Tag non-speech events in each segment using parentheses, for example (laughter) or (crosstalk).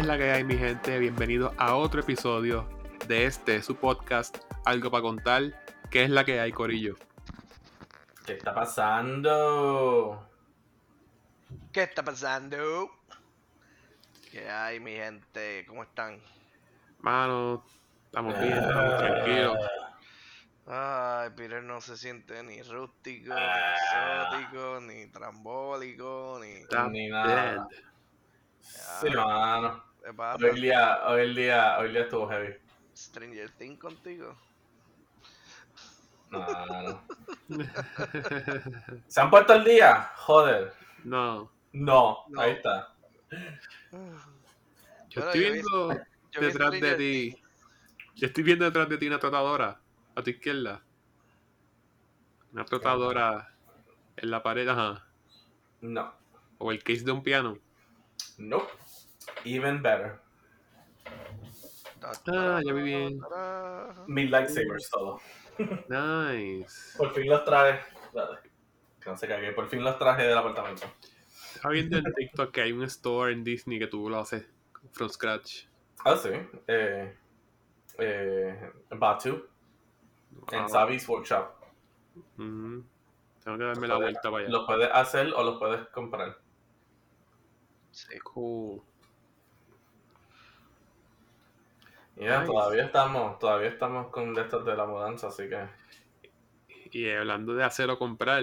¿Qué es la que hay, mi gente? Bienvenidos a otro episodio de este, su podcast, Algo para contar. ¿Qué es la que hay, Corillo? ¿Qué está pasando? ¿Qué está pasando? ¿Qué hay, mi gente? ¿Cómo están? Mano, estamos bien, estamos tranquilos. Ay, Peter no se siente ni rústico, ni Ah. exótico, ni trambólico, ni... Ni nada. Sí, mano. ¿Qué pasa? Hoy el día, hoy el día, hoy el día estuvo heavy. Stranger Things contigo. No, no, no. (laughs) ¿Se han puesto al día? Joder. No, No, No. ahí está. yo Bueno, estoy yo vi- viendo vi detrás de ti. Yo estoy viendo detrás de ti una tratadora. A tu izquierda. Una tratadora en la pared, ajá. No. O el case de un piano. Nope. Even better. Ah, ya vi bien. Mil lightsabers todo. (laughs) Nice. Por fin los traje. Que no se cague. Por fin los traje del apartamento. Estaba viendo en (laughs) TikTok que hay un store en Disney que tú lo haces from scratch. Ah, sí. Eh, eh, Batu. En Ah, Savi's Workshop. Tengo que darme la vuelta para allá. Los puedes hacer o los puedes comprar. Sí. Cool. Ya, Nice. todavía estamos, todavía estamos con de estos de la mudanza, así que. Y hablando de hacer o comprar,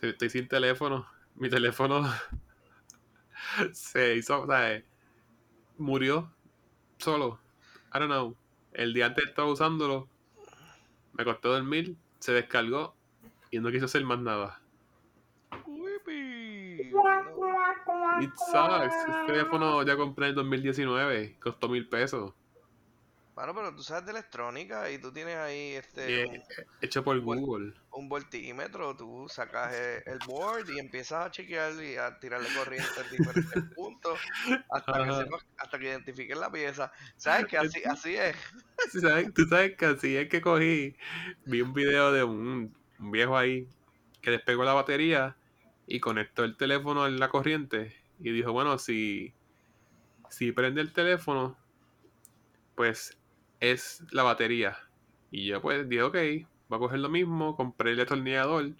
estoy sin teléfono. Mi teléfono (laughs) se hizo, o sea, murió solo. I don't know. El día antes estaba usándolo, me costó dormir, se descargó y no quiso hacer más nada. It sucks. Este teléfono ya compré en 2019, costó mil pesos. Bueno, pero tú sabes de electrónica y tú tienes ahí este Eh, un, hecho por. Google. un voltímetro, tú sacas el, board y empiezas a chequear y a tirarle corriente en diferentes (laughs) puntos hasta que, sepas- hasta que identifiques la pieza. ¿Sabes que así, así es? (laughs) Sí, ¿sabes? Tú sabes que así es que cogí, vi un video de un, un viejo ahí que despegó la batería y conectó el teléfono en la corriente y dijo, bueno, si, si prende el teléfono, pues es la batería. Y yo pues dije, ok, voy a coger lo mismo, compré el destornillador,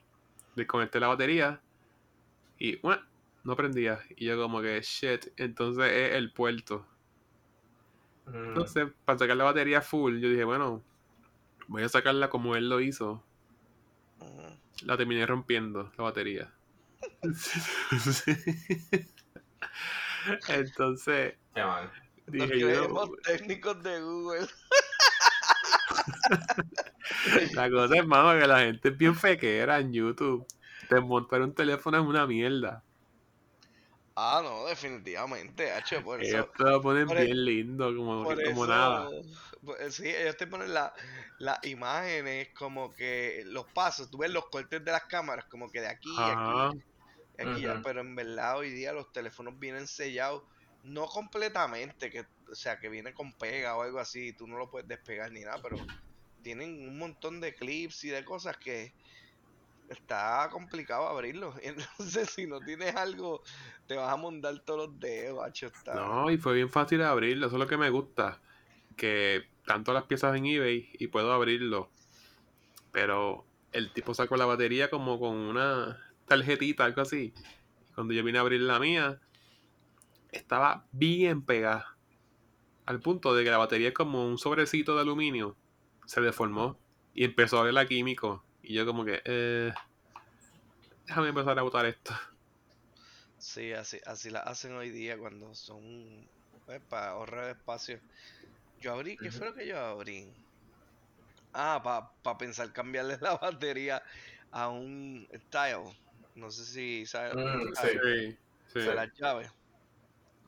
desconecté la batería y bueno, no prendía. Y yo como que, shit, entonces es el puerto. mm, Entonces, para sacar la batería full, yo dije, bueno, voy a sacarla como él lo hizo. Ujú. La terminé rompiendo, la batería. (laughs) (laughs) Entonces, qué mal. Nos dije yo, creemos técnicos de Google. (laughs) la cosa es, mano, que la gente es bien fequera en YouTube. Desmontar un teléfono es una mierda. Ah, no, definitivamente, H, por Ellos eso. te lo ponen por e- bien lindo, como, como eso, nada. pues, sí, ellos te ponen la- las imágenes como que los pasos, tú ves los cortes de las cámaras como que de aquí, Ajá. aquí, aquí ya, pero en verdad hoy día los teléfonos vienen sellados, no completamente, que, o sea, que viene con pega o algo así, tú no lo puedes despegar ni nada, pero tienen un montón de clips y de cosas que está complicado abrirlos. (laughs) Entonces, si no tienes algo, te vas a mondar todos los dedos, macho, está. No, y fue bien fácil abrirlo, eso es lo que me gusta. Que tanto las piezas en eBay y puedo abrirlo. Pero el tipo sacó la batería como con una tarjetita, algo así. Y cuando yo vine a abrir la mía, estaba bien pegada. Al punto de que la batería es como un sobrecito de aluminio. Se deformó y empezó a oler a químico. Y yo como que, eh, déjame empezar a botar esto. Sí, así, así la hacen hoy día cuando son pues, para ahorrar espacio. Yo abrí, ¿qué fue lo que yo abrí? Ah, para pensar cambiarle la batería a un Style. No sé si sabes Mm, sí. Sí, de las llaves.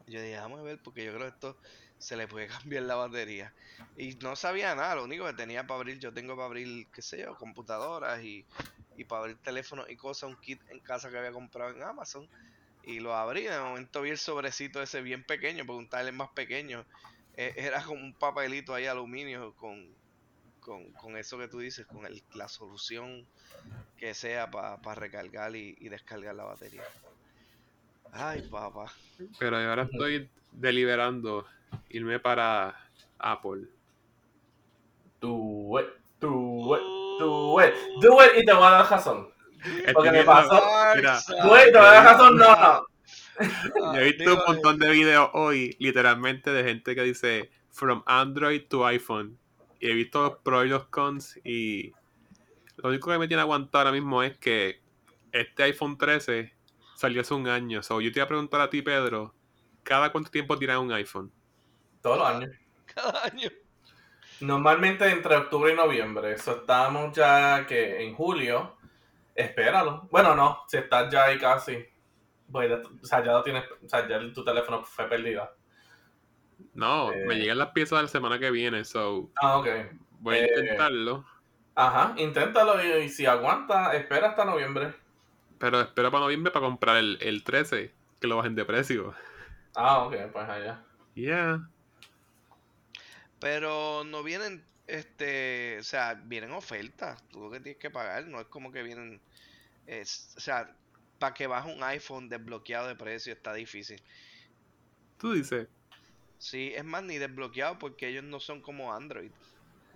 Yo dije, vamos a ver, porque yo creo que esto se le puede (laughs) cambiar la batería. Y no sabía nada, lo único que tenía para abrir, yo tengo para abrir, qué sé yo, computadoras y, y para abrir teléfonos y cosas, un kit en casa que había comprado en Amazon. Y lo abrí, de momento vi el sobrecito ese bien pequeño, porque un tablet más pequeño. eh, era como un papelito ahí aluminio con, con, con eso que tú dices, con el, la solución que sea para recargar y, y descargar la batería. Ay, papá. Pero ahora estoy deliberando irme para Apple. Do it, do it, do it, do it, y te voy a dar razón. Porque me pasó- mira. Do it, te voy a dar razón, no, no. yo he visto un montón de videos hoy, literalmente, de gente que dice From Android to iPhone. Y he visto los pros y los cons. Y lo único que me tiene aguantado ahora mismo es que este iPhone 13 salió hace un año. So, yo te iba a preguntar a ti, Pedro, ¿cada cuánto tiempo tiras un iPhone? Todos los años. Cada año. Normalmente entre octubre y noviembre. Eso estamos ya que en julio. Espéralo. Bueno, no, si estás ya ahí casi. Pues, ya- o sea, ya lo tienes, o sea, ya tu teléfono fue perdida. No, Eh. me llegan las piezas de la semana que viene. So, Ah, ok. voy a Eh. intentarlo. Ajá, inténtalo y, y si aguanta, espera hasta noviembre. Pero espero para noviembre para comprar el, el 13, que lo bajen de precio. Ah, ok, pues allá. Yeah. Pero no vienen, este, o sea, vienen ofertas. Tú lo que tienes que pagar, no es como que vienen, es, o sea, para que baje un iPhone desbloqueado de precio está difícil. Tú dices, Sí, es más, ni desbloqueado porque ellos no son como Android.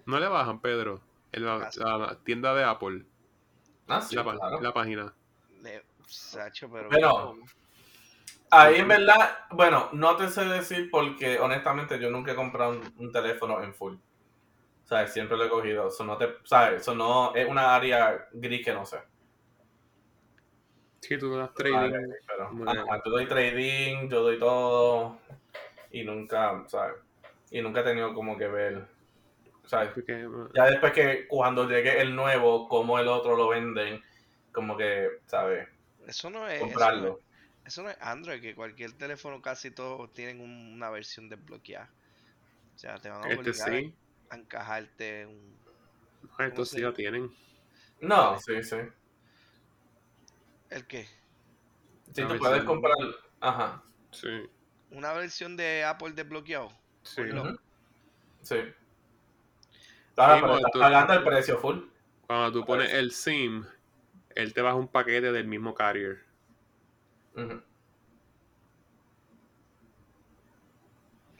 no le bajan, Pedro, en la, Casi. la tienda de Apple, Ah, sí, la, pa- claro. la página. Sacho, pero... Pero- Ahí en verdad, bueno, no te sé decir porque honestamente yo nunca he comprado un, un teléfono en full. ¿Sabes? Siempre lo he cogido. Eso no te, ¿sabes? Eso no es una área gris que no sé. Sí, tú das Ah, trading. Pero, ajá, yo doy trading, yo doy todo. Y nunca, ¿sabes? Y nunca he tenido como que ver. ¿Sabes? Ya después que cuando llegue el nuevo, como el otro lo venden, como que, ¿sabes? Eso no es... Eso no Comprarlo. es, eso no es Android, que cualquier teléfono casi todos tienen un- una versión desbloqueada. O sea, te van a este obligar sí, a encajarte un... estos sí lo tienen. No, sí, sí. ¿El qué? Sí, A tú puedes comprar. Ajá. Sí, Una versión de Apple desbloqueado. sí. Sí. Ahora, Sí, pero porque estás tú- pagando el precio full. Cuando tú pones el SIM, él te baja un paquete del mismo carrier.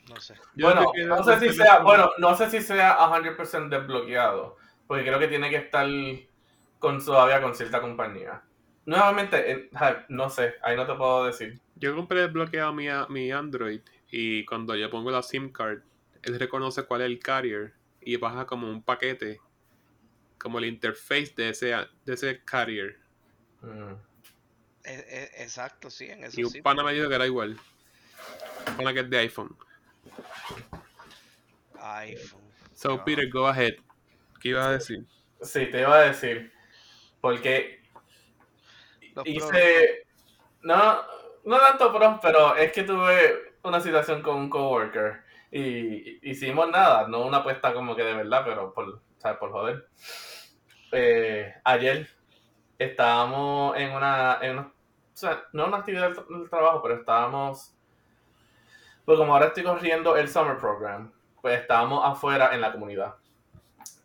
No sé. Yo Bueno, no sé si sea, bueno, no sé si sea 100% desbloqueado, porque creo que tiene que estar con todavía con cierta compañía. Nuevamente, eh, no sé, ahí no te puedo decir. Yo compré desbloqueado mi, mi Android y cuando yo pongo la SIM card, él reconoce cuál es el carrier y baja como un paquete, como el interface de ese, de ese carrier. Mm. E- e- exacto, sí, en eso Y un sí. pana me dijo que era igual. Pana que es de iPhone. iPhone. So, No. Peter, go ahead. ¿Qué ibas a decir? Sí, te iba a decir, porque Los pros, hice, no, no tanto pros, pero es que tuve una situación con un coworker y hicimos nada, no una apuesta como que de verdad, pero por, ¿sabes? por joder. Eh, ayer estábamos en una, en una- o sea, no una actividad del, tra- del trabajo, pero estábamos, pues como ahora estoy corriendo el summer program, pues estábamos afuera en la comunidad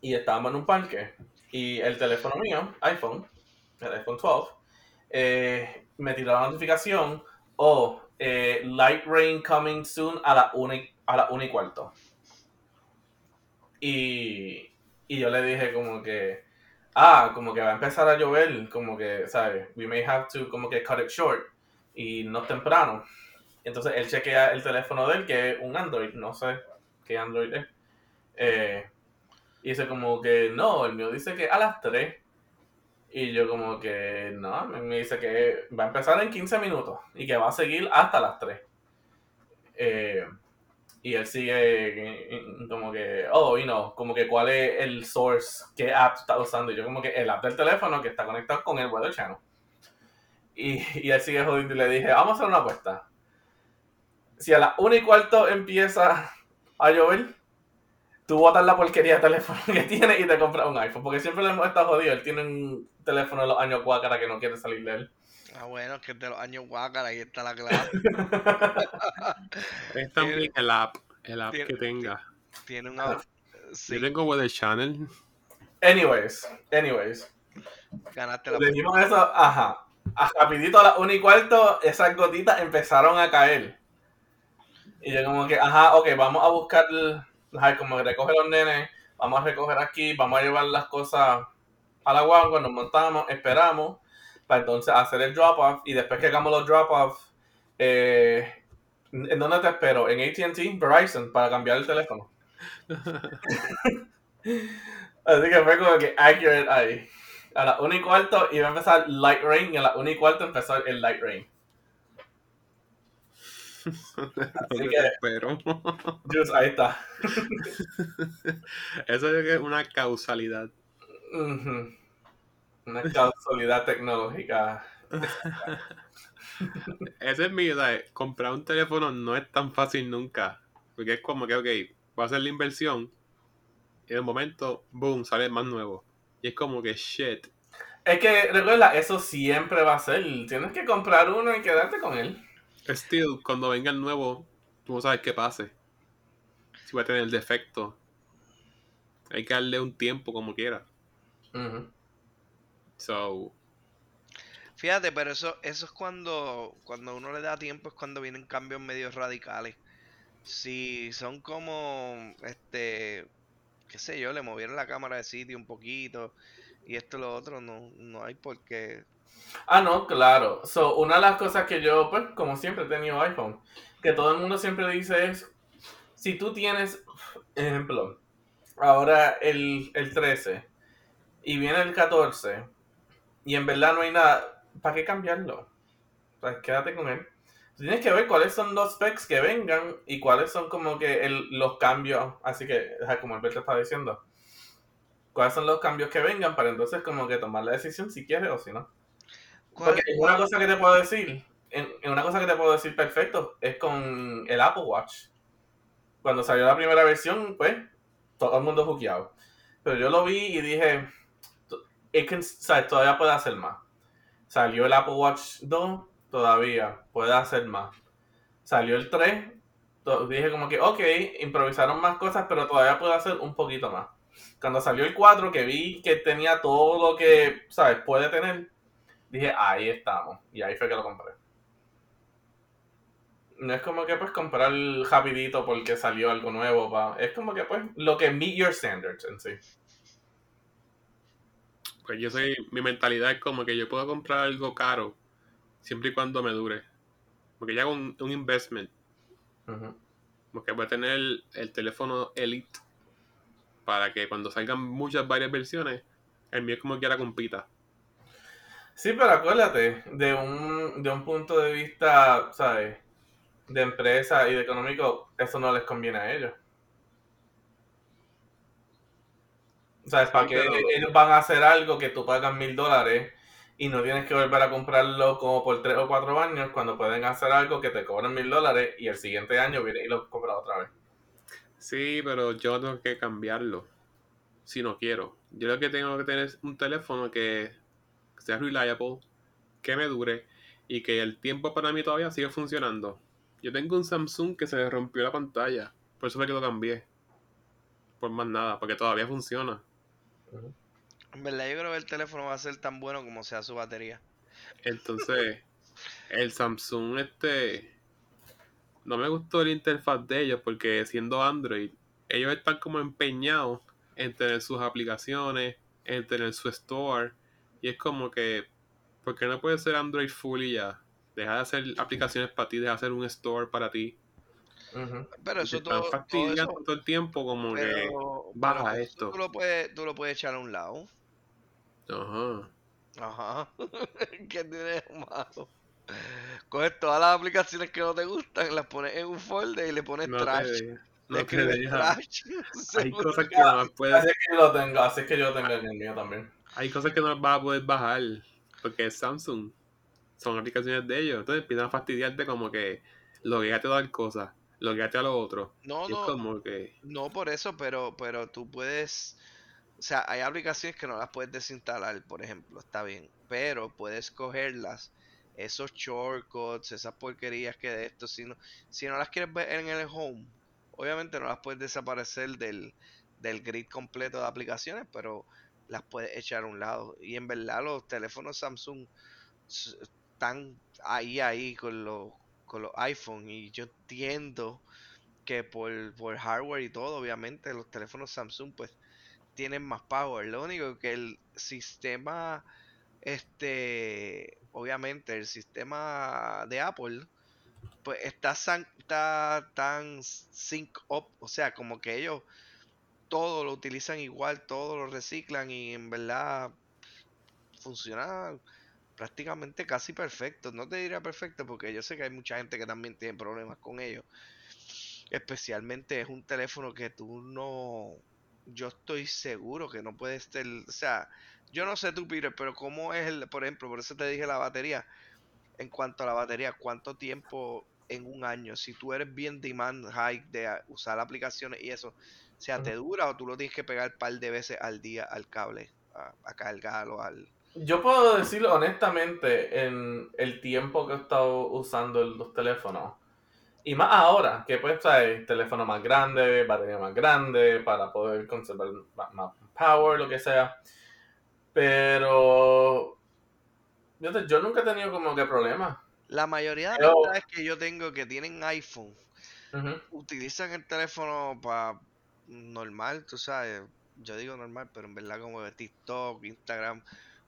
y estábamos en un parque y el teléfono mío, iPhone, el iPhone 12, eh, me tiró la notificación o eh, light rain coming soon a la 1 y, a la y cuarto. Y, y yo le dije como que, ah, como que va a empezar a llover, como que, ¿sabes? We may have to como que cut it short y no temprano. Entonces él chequea el teléfono de él, que es un Android, no sé qué Android es. Eh, y dice como que, no, el mío dice que a las 3. Y yo como que, no, me dice que va a empezar en 15 minutos y que va a seguir hasta las 3. Eh, y él sigue como que, oh, you know, como que cuál es el source, qué app está usando. Y yo como que el app del teléfono que está conectado con el Weather Channel. Y, y él sigue jodiendo y le dije, vamos a hacer una apuesta. Si a las 1 y cuarto empieza a llover, tú botas la porquería de teléfono que tiene y te compras un iPhone. Porque siempre le hemos estado jodido. Él tiene un teléfono de los años guácara que no quiere salir de él. Ah, bueno, es que de los años guácara, ahí está la clave. (laughs) Es también el app, el app tiene- que tenga. Tiene una. Sí, Yo tengo Weather Channel. anyways, anyways. ganaste la Le dimos eso, ajá. a rapidito a las 1 y cuarto, esas gotitas empezaron a caer. Y yo como que, ajá, ok, vamos a buscar, ajá, como que recoge los nenes, vamos a recoger aquí, vamos a llevar las cosas a la guagua, nos montamos, esperamos, para entonces hacer el drop-off, y después que hagamos los drop-off, eh, ¿en dónde te espero? En AT&T, Verizon, para cambiar el teléfono. (laughs) Así que fue como que accurate ahí. A las 1 y cuarto iba a empezar Light Rain y a las 1 y cuarto empezó el Light Rain. (laughs) Así que, espero. Just, ahí está. (laughs) Eso es una causalidad. Una causalidad tecnológica. (laughs) Ese es mi, idea. comprar un teléfono no es tan fácil nunca. Porque es como que, ok, voy a hacer la inversión y de momento, boom, sale más nuevo. Y es como que shit. Es que recuerda, eso siempre va a ser. Tienes que comprar uno y quedarte con él. Still, cuando venga el nuevo, tú no sabes qué pase. Si va a tener el defecto. Hay que darle un tiempo como quiera. So. Fíjate, pero eso, eso es cuando, cuando uno le da tiempo, es cuando vienen cambios medios radicales. Si son como, este, qué sé yo, le movieron la cámara de sitio un poquito y esto y lo otro, no, no hay por qué. Ah, no, claro. So, una de las cosas que yo, pues, como siempre he tenido iPhone, que todo el mundo siempre dice es, si tú tienes, ejemplo, ahora el, el 13 y viene el 14 y en verdad no hay nada, ¿para qué cambiarlo? Pues quédate con él. Tienes que ver cuáles son los specs que vengan y cuáles son como que el, los cambios. Así que, como Alberto está diciendo, cuáles son los cambios que vengan para entonces como que tomar la decisión si quieres o si no. Porque una cosa que te puedo decir, en, una cosa que te puedo decir perfecto es con el Apple Watch. Cuando salió la primera versión, pues, todo el mundo juqueado. Pero yo lo vi y dije, todavía puede hacer más. Salió el Apple Watch 2, todavía puede hacer más. Salió el 3, dije como que, ok, improvisaron más cosas, pero todavía puede hacer un poquito más. Cuando salió el 4, que vi que tenía todo lo que, ¿sabes? Puede tener, dije, ahí estamos. Y ahí fue que lo compré. No es como que pues comprar rapidito porque salió algo nuevo. Pa. Es como que pues lo que meet your standards en sí. Pues yo soy, mi mentalidad es como que yo puedo comprar algo caro siempre y cuando me dure. Porque ya hago un, investment. Porque voy a tener el, teléfono Elite para que cuando salgan muchas varias versiones, el mío es como que la compita. Sí, pero acuérdate, de un, de un punto de vista, ¿sabes? De empresa y de económico, eso no les conviene a ellos. ¿Sabes? Para que ellos van a hacer algo que tú pagas mil dólares y no tienes que volver a comprarlo como por tres o cuatro años cuando pueden hacer algo que te cobran mil dólares y el siguiente año viene y lo compras otra vez. Sí, pero yo tengo que cambiarlo si no quiero. Yo lo que tengo que tener es un teléfono que sea reliable, que me dure y que el tiempo para mí todavía siga funcionando. Yo tengo un Samsung que se me rompió la pantalla, por eso fue que lo cambié. Por más nada, porque todavía funciona. En verdad, yo creo que el teléfono va a ser tan bueno como sea su batería. Entonces, (laughs) el Samsung este no me gustó la interfaz de ellos porque siendo Android, ellos están como empeñados en tener sus aplicaciones, en tener su store y es como que ¿por qué no puede ser Android full y ya? Deja de hacer aplicaciones para ti, deja de hacer un store para ti. Pero eso todo, todo, el tiempo como que baja esto. Tú lo, puedes, tú lo puedes echar a un lado. Ajá. Ajá. (laughs) ¿Qué tienes malo? Coges todas las aplicaciones que no te gustan, las pones en un folder y le pones trash. no escribes trash. (laughs) Hay cosas que no puedes. Así que yo lo tengo, así que yo tengo en el mío también. Hay cosas que no vas a poder bajar porque es Samsung. Son aplicaciones de ellos. Entonces empiezan a fastidiarte como que logueate tal cosa, logueate a lo otro. No, no. como que... No por eso, pero, pero tú puedes o sea, hay aplicaciones que no las puedes desinstalar, por ejemplo, está bien. Pero puedes cogerlas, esos shortcuts, esas porquerías que de esto, si no, si no las quieres ver en el home, obviamente no las puedes desaparecer del, del grid completo de aplicaciones, pero las puedes echar a un lado. Y en verdad los teléfonos Samsung están ahí, ahí con los, con los iPhone y yo entiendo que por, por hardware y todo, obviamente los teléfonos Samsung pues tienen más power. Lo único que el sistema, este, obviamente el sistema de Apple pues está, san- está tan sync up, o sea, como que ellos todo lo utilizan igual, todo lo reciclan y en verdad funciona prácticamente casi perfecto. No te diría perfecto porque yo sé que hay mucha gente que también tiene problemas con ellos. Especialmente es un teléfono que tú no... Yo estoy seguro que no puedes ser... O sea, yo no sé tú, Peter, pero ¿cómo es el... Por ejemplo, por eso te dije la batería. En cuanto a la batería, ¿cuánto tiempo en un año? Si tú eres bien demand high de usar aplicaciones y eso, o sea, ¿te dura o tú lo tienes que pegar un par de veces al día al cable? A, a cargarlo, al... Yo puedo decirlo honestamente, en el tiempo que he estado usando los teléfonos, y más ahora, que pues trae teléfono más grande, batería más grande, para poder conservar más, power, lo que sea. Pero yo, te- yo nunca he tenido como que problemas. La mayoría de amistades que yo tengo que tienen iPhone utilizan el teléfono para normal, tú sabes. Yo digo normal, pero en verdad como de TikTok, Instagram,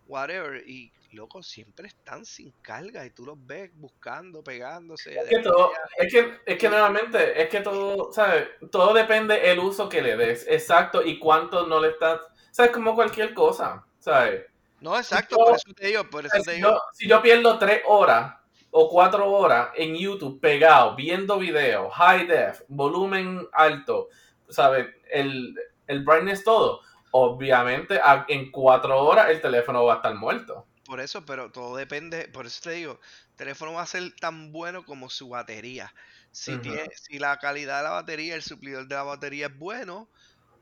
whatever. Y loco, siempre están sin carga y tú los ves buscando, pegándose. Es que todo, es que, es que nuevamente, es que todo, ¿sabes? Todo depende el uso que le des, exacto, y cuánto no le estás, ¿sabes? Como cualquier cosa, ¿sabes? No, exacto, yo- por eso te digo, por eso te Si digo. yo, si yo pierdo tres horas o cuatro horas en YouTube pegado, viendo videos, high def, volumen alto, ¿sabes? El, el brightness todo, obviamente en cuatro horas el teléfono va a estar muerto. Por eso, pero todo depende, por eso te digo, el teléfono va a ser tan bueno como su batería. Si tiene, si la calidad de la batería, el suplidor de la batería es bueno,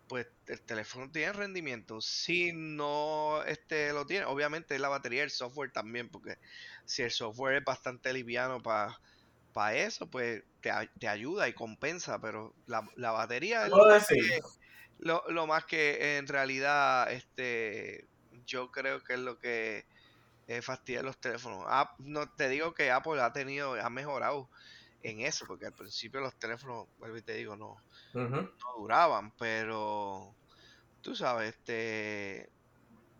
pues el teléfono tiene rendimiento. Si no este lo tiene, obviamente la batería el software también, porque si el software es bastante liviano para eso, pues te, te ayuda y compensa, pero la, la batería es lo decir, que- lo, lo más que en realidad este yo creo que es lo que eh, fastidia los teléfonos. Ap- no te digo que Apple ha tenido, ha mejorado en eso, porque al principio los teléfonos, vuelvo y te digo, no, no duraban, pero tú sabes, este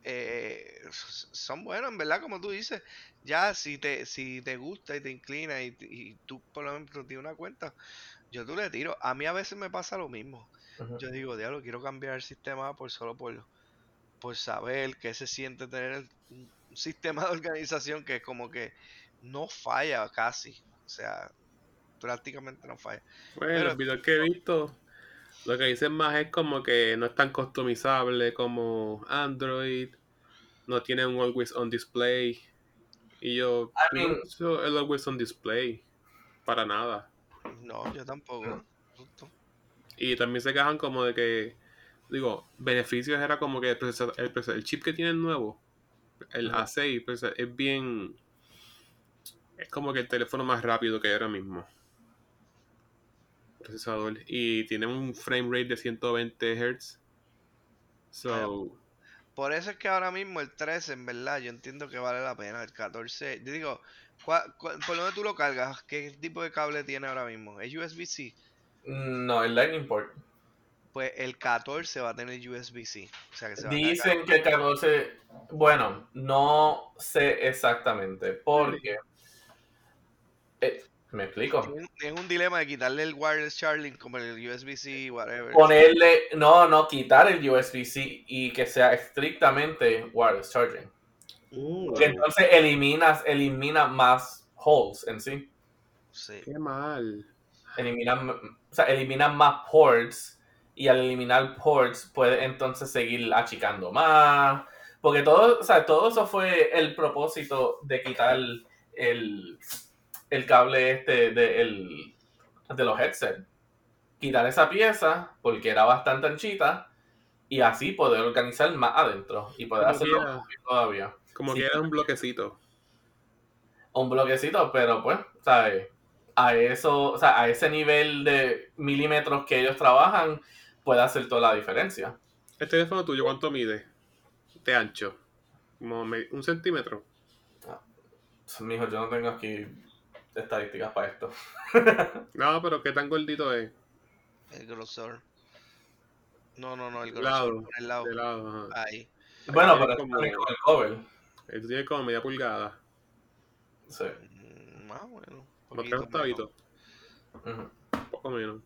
eh, son buenos, en verdad, como tú dices. Ya si te, si te gusta y te inclina y, y tú por lo menos tienes una cuenta, yo tú le tiro. A mí a veces me pasa lo mismo. Yo digo, diablo, quiero cambiar el sistema por solo por, por saber qué se siente tener el- un sistema (laughs) de organización que como que no falla casi. O sea, prácticamente no falla. Bueno, Pero- los videos que he visto, lo que dicen más es como que no es tan customizable como Android, no tiene un always on display. Y yo, I no uso el always on display para nada. No, yo tampoco. Justo. Y también se quejan como de que, digo, beneficios era como que el, procesor- el, procesor- el chip que tienen nuevo, el Ujú. A6, pues, es bien. Es como que el teléfono más rápido que hay ahora mismo. Procesador. Y tiene un frame rate de 120 Hz. So, Por eso es que ahora mismo el 13, en verdad, yo entiendo que vale la pena. El 14, yo digo, ¿cuál- cuál- ¿por dónde tú lo cargas? ¿Qué tipo de cable tiene ahora mismo? ¿Es USB-C? No, el Lightning Port. Pues el 14 va a tener USB-C. O sea que se va a cargar. Dicen que el 14, bueno, no sé exactamente, porque, eh, me explico. Es un, dilema de quitarle el wireless charging como el USB-C, whatever. Ponerle, no, no, quitar el USB-C y que sea estrictamente wireless charging. uh, Porque entonces eliminas, elimina más holes en sí. Sí. qué mal. Elimina, o sea, elimina más ports y al eliminar ports puede entonces seguir achicando más. Porque todo, o sea, todo eso fue el propósito de quitar el, el cable este de, el- de los headsets. Quitar esa pieza porque era bastante anchita y así poder organizar más adentro y poder Como hacerlo todavía. Como Sí. que era un bloquecito. un bloquecito, pero pues, ¿sabes? A eso, o sea, a ese nivel de milímetros que ellos trabajan, puede hacer toda la diferencia. ¿El teléfono tuyo cuánto mide? De ancho. Como un centímetro. Mijo, yo no tengo aquí estadísticas para esto. (laughs) No, pero ¿qué tan gordito es? El grosor. No, no, no, el grosor lado. por el lado. De lado, ajá. Ahí. Bueno, pero como- con el cover. Esto tiene como media pulgada. Sí. Mm, Más Los tres octavitos. Poco menos.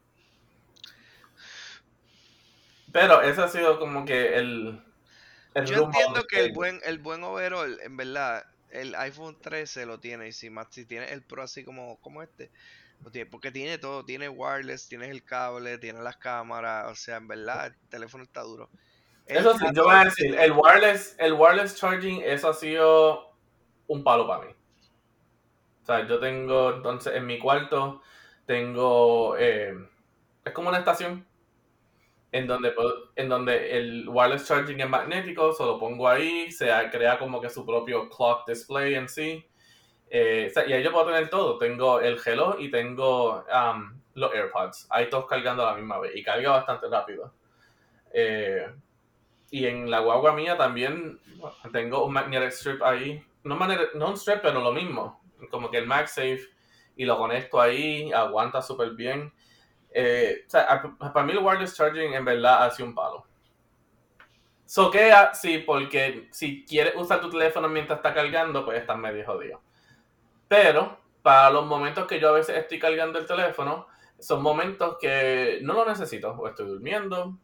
Pero ese ha sido como que el. el Yo entiendo que el buen, el buen overall, en verdad, el iPhone 13 lo tiene. Y si más si tienes el Pro así como, como este, lo tiene, porque tiene todo, tiene wireless, tienes el cable, tiene las cámaras, o sea, en verdad, el teléfono está duro. El Eso sí, yo voy a 14 decir, el wireless, el wireless charging, eso ha sido un palo para mí. O sea, yo tengo, entonces, en mi cuarto, tengo, eh, es como una estación, en donde, en donde el wireless charging es magnético, se lo pongo ahí, se crea como que su propio clock display en sí. Eh, o sea, y ahí yo puedo tener todo. Tengo el reloj y tengo um, los AirPods. Ahí todos cargando a la misma vez. Y carga bastante rápido. Eh, y en la guagua mía también tengo un magnetic strip ahí. No, magnetic- no un strip, pero lo mismo. Como que el MagSafe. Y lo conecto ahí. Aguanta súper bien. Eh, o sea, a- para mí el wireless charging en verdad ha sido un palo. So que ah, sí, porque si quieres usar tu teléfono mientras está cargando, pues estás medio jodido. Pero para los momentos que yo a veces estoy cargando el teléfono, son momentos que no lo necesito. O estoy durmiendo,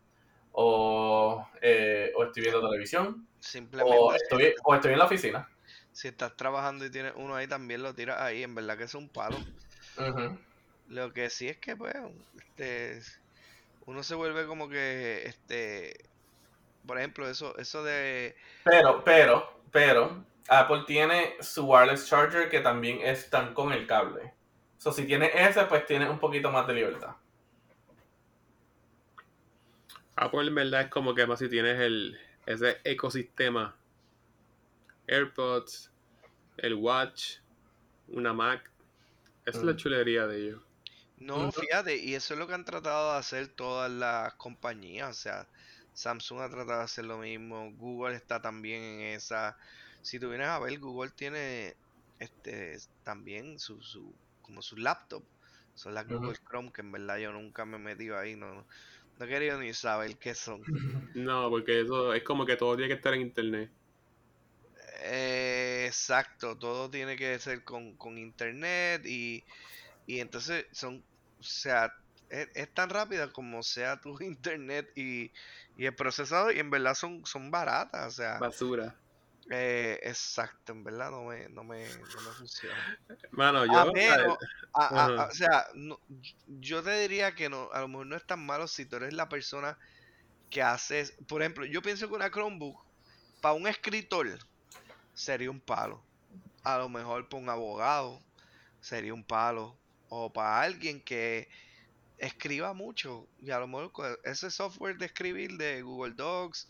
o, eh, o estoy viendo televisión, Simplemente o estoy, o estoy en la oficina. Si estás trabajando y tienes uno ahí, también lo tiras ahí. En verdad que es un palo. Lo que sí es que, pues, este, uno se vuelve como que, este, por ejemplo, eso, eso de, Pero, pero, pero, Apple tiene su wireless charger que también están con el cable. So, si tienes ese, pues tienes un poquito más de libertad. Apple en verdad es como que más si tienes el, ese ecosistema. AirPods, el Watch, una Mac. Esa es la Mm. chulería de ellos. No, fíjate, y eso es lo que han tratado de hacer todas las compañías, o sea, Samsung ha tratado de hacer lo mismo, Google está también en esa. Si tú vienes a ver, Google tiene este también su, su como su laptop, son las. Google Chrome, que en verdad yo nunca me he metido ahí, no, no, no he querido ni saber qué son. (laughs) No, porque eso es como que todo tiene que estar en internet. Eh, exacto, todo tiene que ser con, con internet y, y entonces son, o sea, es, es tan rápida como sea tu (laughs) internet y, y el procesador y en verdad son, son baratas, o sea, Basura. eh, exacto, en verdad no me, no me, no me funciona. Mano, yo. A menos, a- a- a- Ajá. o sea, no- yo te diría que no, a lo mejor no es tan malo si tú eres la persona que haces, por ejemplo, yo pienso que una Chromebook para un escritor sería un palo. A lo mejor para un abogado sería un palo. O para alguien que escriba mucho. Y a lo mejor ese software de escribir de Google Docs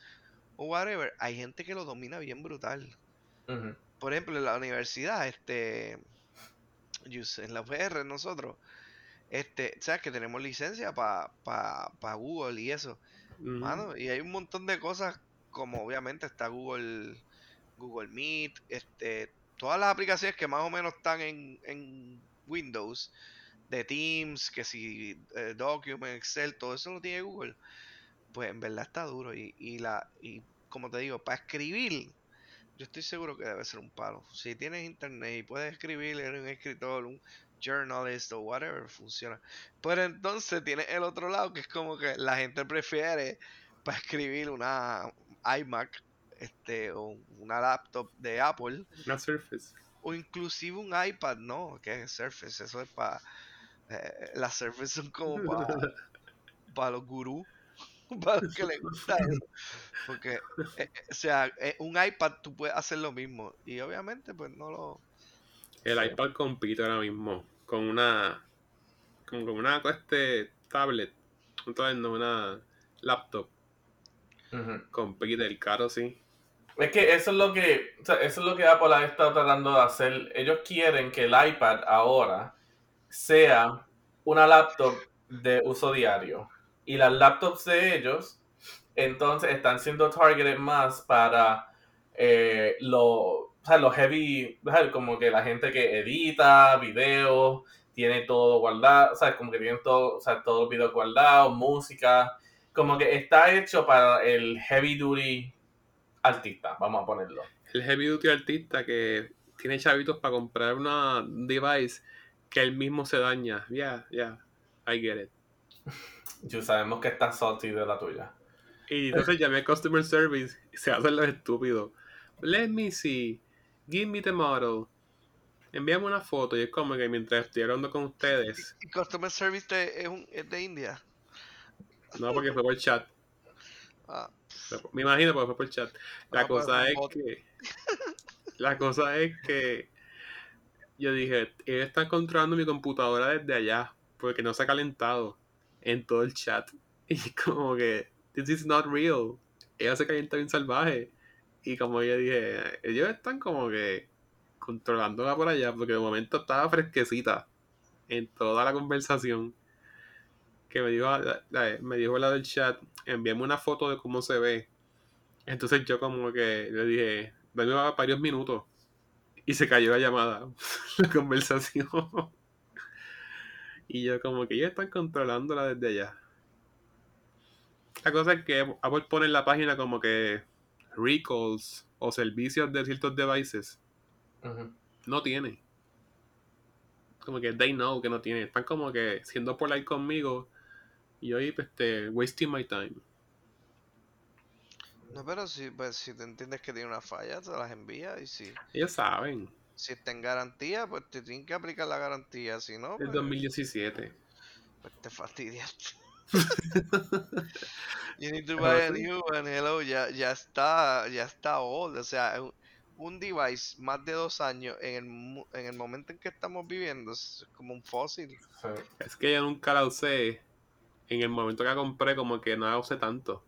o whatever, hay gente que lo domina bien brutal por ejemplo, en la universidad, este, en la UPR nosotros, este, sabes que tenemos licencia para Google y eso, mano, y hay un montón de cosas como obviamente está Google, Google Meet, este, todas las aplicaciones que más o menos están en, en Windows, de Teams, que si eh, Document, Excel, todo eso lo tiene Google, pues en verdad está duro y, y la, y como te digo, para escribir, yo estoy seguro que debe ser un palo. Si tienes internet y puedes escribir, eres un escritor, un journalist o whatever, funciona. Pero entonces tienes el otro lado que es como que la gente prefiere para escribir una iMac este, o una laptop de Apple Una Surface. o inclusive un iPad, no, que es Surface, eso es para... las Surface son como para (laughs) los gurús, (laughs) para los que les gusta eso. Porque, eh, eh, o sea, eh, un iPad tú puedes hacer lo mismo y obviamente pues no lo... El iPad compite ahora mismo con una. Con, con una este, tablet. No, una laptop. Ujú. Compite el caro, sí. Es que eso es lo que, eso es lo que Apple ha estado tratando de hacer. Ellos quieren que el iPad ahora sea una laptop de uso diario. Y las laptops de ellos, entonces, están siendo targeted más para eh, lo- los heavy, como que la gente que edita videos, tiene todo guardado, ¿sabes? Como que tienen todo, o sea, todos los videos guardados, música, como que está hecho para el heavy duty artista, vamos a ponerlo. El heavy duty artista que tiene chavitos para comprar una device que él mismo se daña. Ya, ya, I get it. Yo sabemos que está salty de la tuya. Y entonces llamé a Customer Service y se hacen los estúpidos. Let me see. Give me the model. Envíame una foto y es como que mientras estoy hablando con ustedes. ¿Y Customer Service de- es, un- es de India? No, porque fue por chat. Ah, Me imagino porque fue por chat. La cosa es que. La cosa es que. Yo dije, ellos están controlando mi computadora desde allá. Porque no se ha calentado en todo el chat. (laughs) Y como que. This is not real. Ella se calienta bien salvaje. Y como yo dije, ellos están como que controlándola por allá. Porque de momento estaba fresquecita en toda la conversación. Que me dijo, la- la- me dijo la del chat, envíame una foto de cómo se ve. Entonces yo como que le dije, dame varios minutos. Y se cayó la llamada, (laughs) la conversación. y yo como que ellos están controlándola desde allá. La cosa es que Apple pone en la página como que recalls o servicios de ciertos devices. Ujú. No tiene. Como que they know que no tiene. Están como que siendo polite conmigo. Y pues, este, wasting my time. no, pero si, pues, si te entiendes que tiene una falla, te las envía y si, Ellos saben. si está en garantía, pues te tienen que aplicar la garantía, si no, El pues, 2017. pues te fastidias. (laughs) You need to buy a new one, hello, ya, ya está, ya está old, o sea, un, un device más de dos años en el, en el momento en que estamos viviendo es como un fósil. Es que yo nunca la usé. En el momento que la compré, como que no la usé tanto.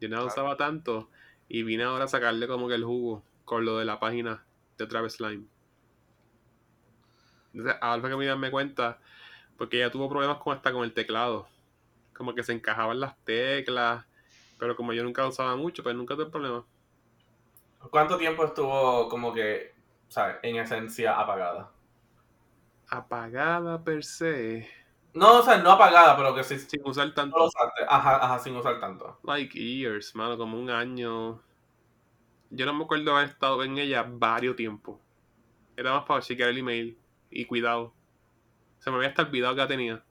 Yo no la Claro. usaba tanto. Y vine ahora a sacarle como que el jugo con lo de la página de Travis Slime. Entonces, ahora que me darme cuenta, porque ella tuvo problemas con hasta con el teclado. Como que se encajaban las teclas. Pero como yo nunca usaba mucho, pues nunca tuve problema. ¿Cuánto tiempo estuvo como que, ¿sabes? En esencia apagada. Apagada per se. No, o sea, no apagada, pero que sí, Sin usar tanto. Ajá, ajá, sin usar tanto. like years, mano, como un año. Yo no me acuerdo haber estado en ella varios tiempos. Era más para chequear el email y cuidado. Se me había hasta olvidado que la tenía.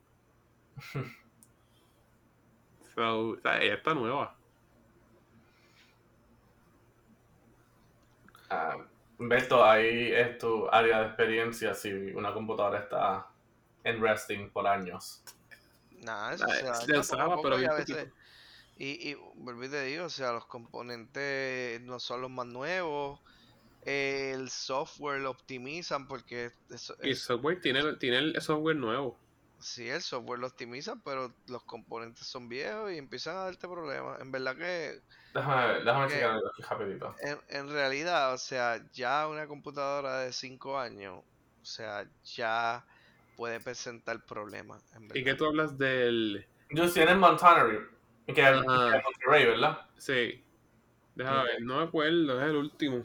(laughs) So, o sea, ella está nueva. Ah, Berto, ahí es tu área de experiencia si una computadora está en resting por años. Nada, eso Ah, se se pero y a veces- Y, y volví te digo, o sea, los componentes no son los más nuevos. eh, el software lo optimizan porque eso, Y el software tiene, tiene el software nuevo. sí, el software lo optimizan, pero los componentes son viejos y empiezan a darte problemas. En verdad que Déjame, déjame aquí rapidito. en, en realidad, o sea, ya una computadora de 5 años, o sea, ya puede presentar problemas. En ¿Y que tú hablas del... Just en Montanary, que es que es Monterrey, ¿verdad? Sí. Déjame ver, no me acuerdo, es el último.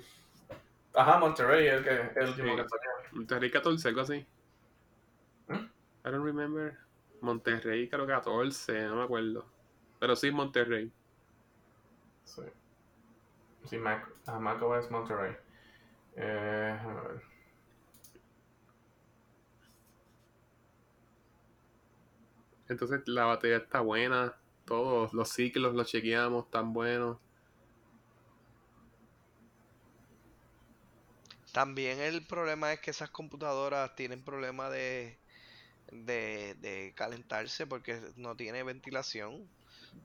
Ajá, Monterrey es el, que, el último Sí. que salió. Monterrey 14, algo así. ¿Mm? I don't remember. Monterrey, creo 14, no me acuerdo. Pero sí, Monterrey. Sí. Sí, Mac, ah, macOS Monterrey. Eh, déjame ver. Entonces la batería está buena. Todos los ciclos los chequeamos, están buenos. También el problema es que esas computadoras tienen problema de, de, de calentarse porque no tiene ventilación.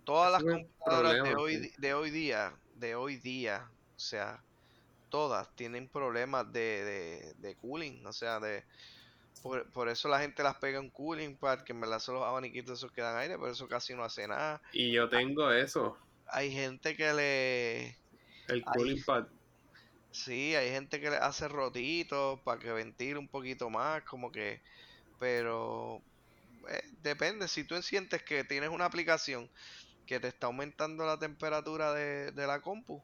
Todas las computadoras de hoy, sí. de hoy día, de hoy día, o sea, todas tienen problemas de, de, de cooling, o sea, de por, por eso la gente las pega en cooling pad, que en verdad son los abaniquitos esos que dan aire, pero eso casi no hace nada. Y yo tengo eso, Hay gente que le el cooling pad. Sí, hay gente que le hace rotitos para que ventile un poquito más, como que, pero eh, depende, si tú sientes que tienes una aplicación que te está aumentando la temperatura de, de la compu,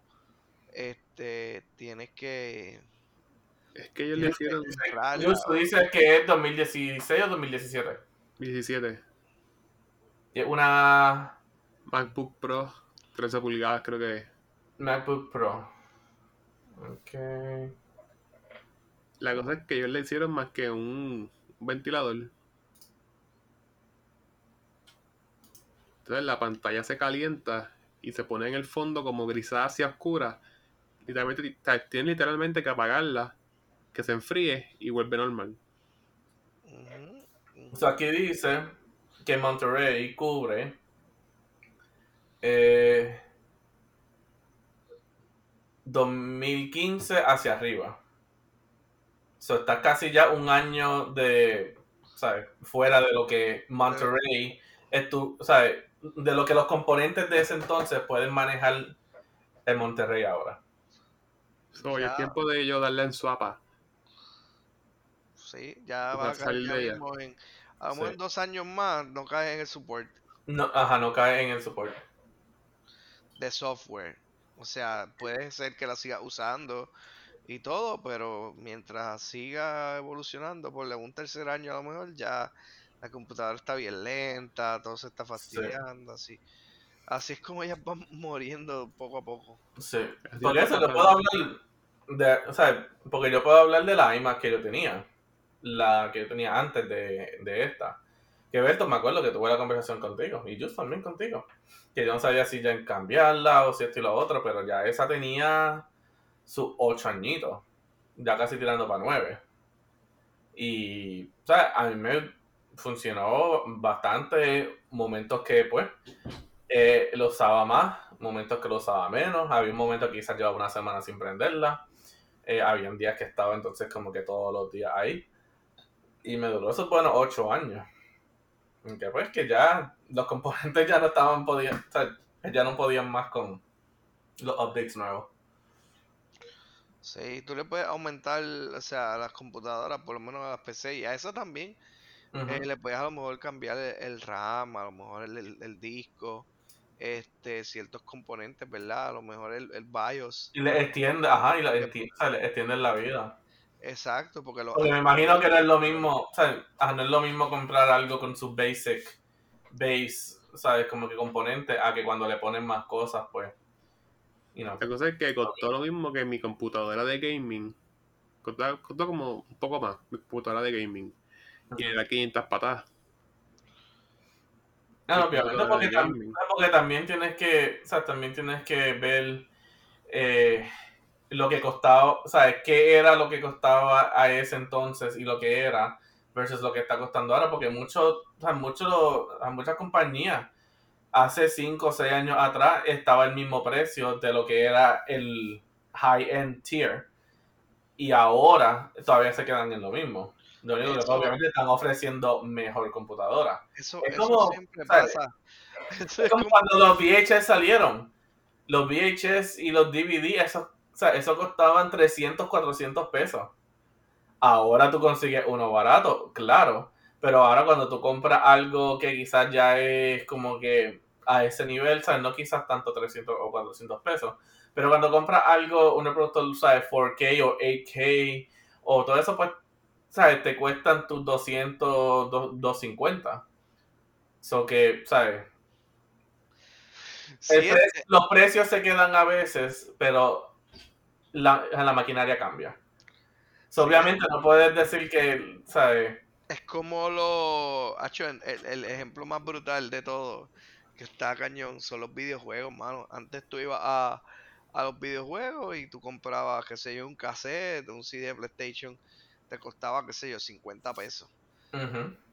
este, tienes que Es que ellos le hicieron comprarla. Justo dice que es 2016 o 2017. 17. Y es una MacBook Pro, 13 pulgadas creo que es. MacBook Pro. Ok. La cosa es que ellos le hicieron más que un ventilador. Entonces la pantalla se calienta y se pone en el fondo como grisácea oscura. Literalmente, tienes literalmente que apagarla, que se enfríe y vuelve normal. O sea, aquí dice que Monterrey cubre eh, 2015 hacia arriba. O sea, está casi ya un año de, ¿sabes? Fuera de lo que Monterrey, estu- ¿sabes? De lo que los componentes de ese entonces pueden manejar en Monterrey ahora. So, ya Ya. es tiempo de ellos darle en suapa. Sí, ya va a caer salir ya de ella. mismo en, a lo mejor Sí. en dos años más no cae en el support No, ajá, no cae en el soporte. de software. O sea, puede ser que la siga usando y todo, pero mientras siga evolucionando por un tercer año a lo mejor ya la computadora está bien lenta, todo se está fastidiando, así. Así es como (laughs) ellas van muriendo poco a poco. Sí. Está eso, yo puedo hablar de, o sea, porque yo puedo hablar de la iMac que yo tenía. La que yo tenía antes de, de esta. Que Berto, me acuerdo que tuve la conversación contigo. Y yo también contigo. Que yo no sabía si ya en cambiarla o si esto y lo otro. Pero ya esa tenía sus ocho añitos. Ya casi tirando para nueve. Y, o sea, a mí me funcionó bastante. Momentos que, pues, eh, lo usaba más, momentos que lo usaba menos. Había un momento que quizás llevaba una semana sin prenderla. Eh, habían días que estaba entonces como que todos los días ahí. Y me duró esos buenos ocho años. Que pues que ya los componentes ya no estaban podían, o sea, ya no podían más con los updates nuevos. Sí, tú le puedes aumentar, o sea, a las computadoras, por lo menos a las PC y a eso también. Eh, le puedes a lo mejor cambiar el, el RAM, a lo mejor el, el- el disco, este, ciertos componentes, ¿verdad? A lo mejor el, el BIOS. Y le extiende, ajá, y le extiende, o sea, le extienden la vida. Exacto, porque lo Porque me imagino que no es lo mismo, o sea, ah, no es lo mismo comprar algo con su basic base, ¿sabes? Como que componente, a que cuando le ponen más cosas, pues. Y no. La cosa es que costó lo mismo que mi computadora de gaming. Costó, costó como un poco más mi computadora de gaming. Y era 500 patadas. No, Sí, obviamente, pero porque, de tam- gaming. porque también tienes que, o sea, también tienes que ver eh, lo que costaba, o sea, qué era lo que costaba a ese entonces y lo que era versus lo que está costando ahora, porque muchos, o sea, muchos, a muchas compañías hace 5 o 6 años atrás estaba el mismo precio de lo que era el high-end tier y ahora todavía se quedan en lo mismo. Lo único que Eso- obviamente están ofreciendo mejor computadora. eso, es eso como, siempre ¿sabes? pasa. (laughs) Eso Es es como como- cuando los VHS salieron. Los VHS y los DVD, eso, o sea, eso costaban 300, 400 pesos. Ahora tú consigues uno barato, claro. Pero ahora cuando tú compras algo que quizás ya es como que a ese nivel, ¿sabes? No quizás tanto 300 o 400 pesos. Pero cuando compras algo, un reproductor, ¿sabes? 4K o 8K o todo eso, pues, ¿sabes? Te cuestan tus 200, 250. So que, ¿sabes? Sí, es- los precios se quedan a veces, pero la, la maquinaria cambia. So, obviamente no puedes decir que, ¿sabes? Es como lo. Hacho, el, ejemplo más brutal de todo, que está cañón, son los videojuegos, mano. Antes tú ibas a, a los videojuegos y tú comprabas, qué sé yo, un cassette, un CD de PlayStation, te costaba, qué sé yo, 50 pesos.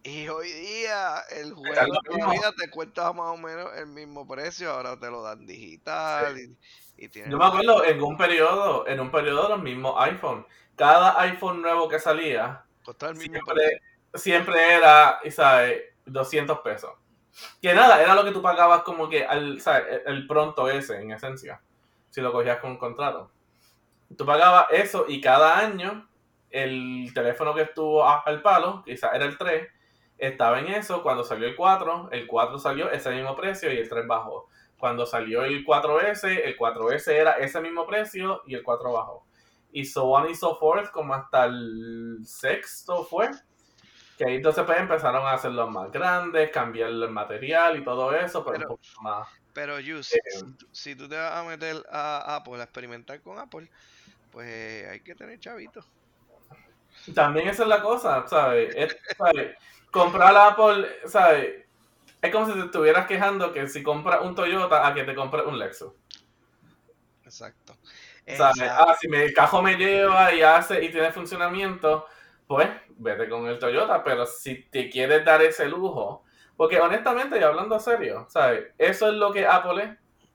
Y hoy día el juego mismo. todavía te cuesta más o menos el mismo precio, ahora te lo dan digital y, y Yo me acuerdo en un periodo, en un periodo los mismos iPhone. Cada iPhone nuevo que salía, siempre, siempre era, ¿sabes? 200 pesos. Que nada, era lo que tú pagabas como que al, ¿sabes? El, pronto ese, en esencia. Si lo cogías con un contrato. Tú pagabas eso y cada año el teléfono que estuvo al palo, quizás era el 3, estaba en eso. Cuando salió el 4, el 4 salió ese mismo precio y el 3 bajó. Cuando salió el 4S, el 4S era ese mismo precio y el 4 bajó. Y so on y so forth, como hasta el sexto fue. Que ahí entonces pues empezaron a hacerlos más grandes, cambiar el material y todo eso, pero, Pero- un poco más. Pero, Yus, Eh, si, tú- si tú te vas a meter a Apple, a experimentar con Apple, pues hay que tener chavitos. También esa es la cosa, ¿sabes? Es- ¿sabes? Comprar Apple, ¿sabes? Es como si te estuvieras quejando que si compras un Toyota a que te compres un Lexus. Exacto. ¿Sabes? Ah, si me- el cajo me lleva y hace y tiene funcionamiento, pues vete con el Toyota. Pero si te quieres dar ese lujo, porque honestamente, y hablando serio, ¿sabes? Eso es lo que Apple es.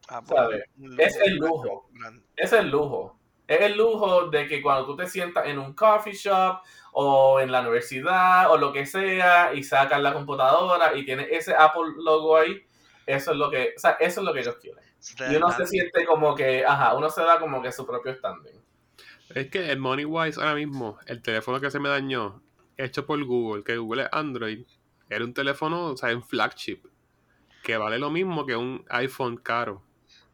Apple ¿sabes? un Es el lujo. Es el lujo. Es el lujo de que cuando tú te sientas en un coffee shop o en la universidad o lo que sea y sacas la computadora y tienes ese Apple logo ahí, eso es lo que, o sea, eso es lo que ellos quieren. Y uno se siente como que, ajá, uno se da como que su propio standing. Es que el Money Wise ahora mismo, el teléfono que se me dañó, hecho por Google, que Google es Android, era un teléfono, o sea, en flagship, que vale lo mismo que un iPhone caro.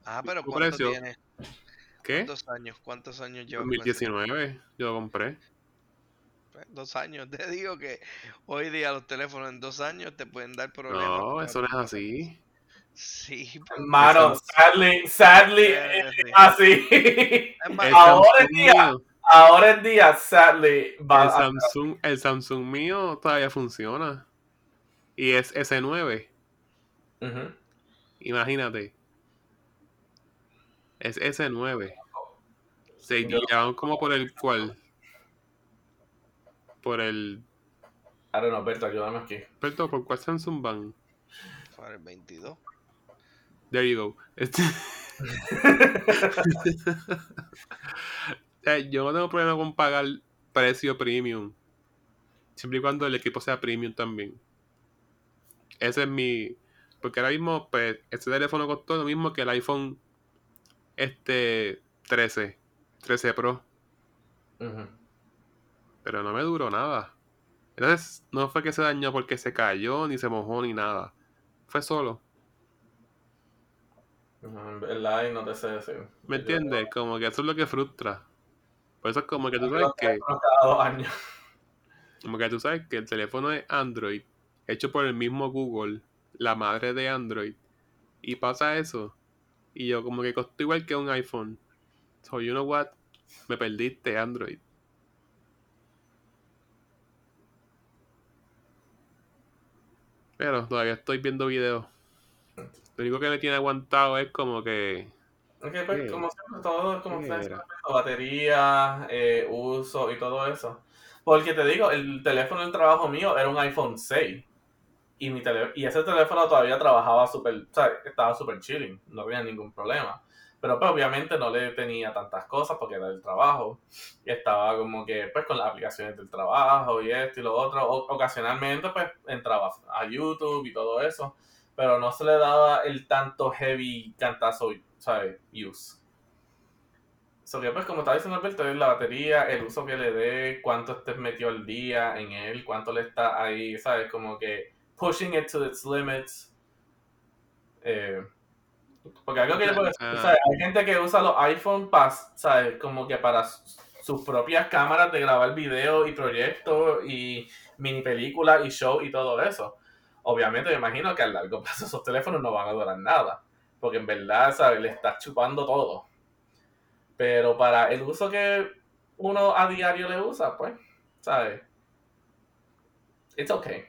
Ah, pero ¿Tu ¿cuánto precio? tiene? ¿Qué? ¿Cuántos años? ¿Cuántos años ese 2019, yo lo compré. Pues, Dos años. (laughs) Te digo que hoy día los teléfonos en dos años te pueden dar problemas. No, eso no es así. Sí, (laughs) Mano, sadly, sadly, es así. (laughs) Es Ahora en Samsung día, mío, ahora en día, sadly, va el a- Samsung, el Samsung mío todavía funciona. Y es S9, Ujú. imagínate. Es S9. Se llevan como por el cual. Por el. I don't know, Berto, ayúdame aquí. Perdón, ¿por cuál Samsung van? para el 22. There you go. Este- sea, (laughs) yo no tengo problema con pagar precio premium. Siempre y cuando el equipo sea premium también. Ese es mi. Porque ahora mismo, pues, este teléfono costó lo mismo que el iPhone este 13. 13 Pro. Pero no me duró nada. Entonces, no fue que se dañó porque se cayó, ni se mojó, ni nada. Fue solo. En verdad, y no te sé decir. ¿Me entiendes? Como que eso es lo que frustra. Por eso es como que tú sabes que. Como que tú sabes que el teléfono es Android, hecho por el mismo Google, la madre de Android, y pasa eso. Y yo como que costó igual que un iPhone. So, you know what? Me perdiste Android. Pero todavía estoy viendo videos. Lo único que me tiene aguantado es como que... Ok, pues, ¿Qué? como siempre, todo, como ¿Qué ustedes era? saben, batería, eh, uso y todo eso. Porque te digo, el teléfono del trabajo mío era un iPhone 6. Y, mi tele- y ese teléfono todavía trabajaba súper, o estaba súper chilling, no había ningún problema. Pero pues obviamente no le tenía tantas cosas porque era del trabajo. Y estaba como que pues con las aplicaciones del trabajo y esto y lo otro. Ocasionalmente pues entraba a YouTube y todo eso. Pero no se le daba el tanto heavy cantazo, ¿sabes? Use. So que pues como estaba diciendo Alberto, la batería, el uso que le dé, cuánto estés metido al día en él, cuánto le está ahí, ¿sabes? Como que pushing it to its limits. Eh, porque algo que puedo decir. ¿sabes? Hay gente que usa los iPhone para, ¿sabes? Como que para sus propias cámaras de grabar video y proyectos y mini películas y show y todo eso. Obviamente me imagino que a largo plazo esos teléfonos no van a durar nada. Porque en verdad, ¿sabes? Le estás chupando todo. Pero para el uso que uno a diario le usa, pues, ¿sabes? It's okay.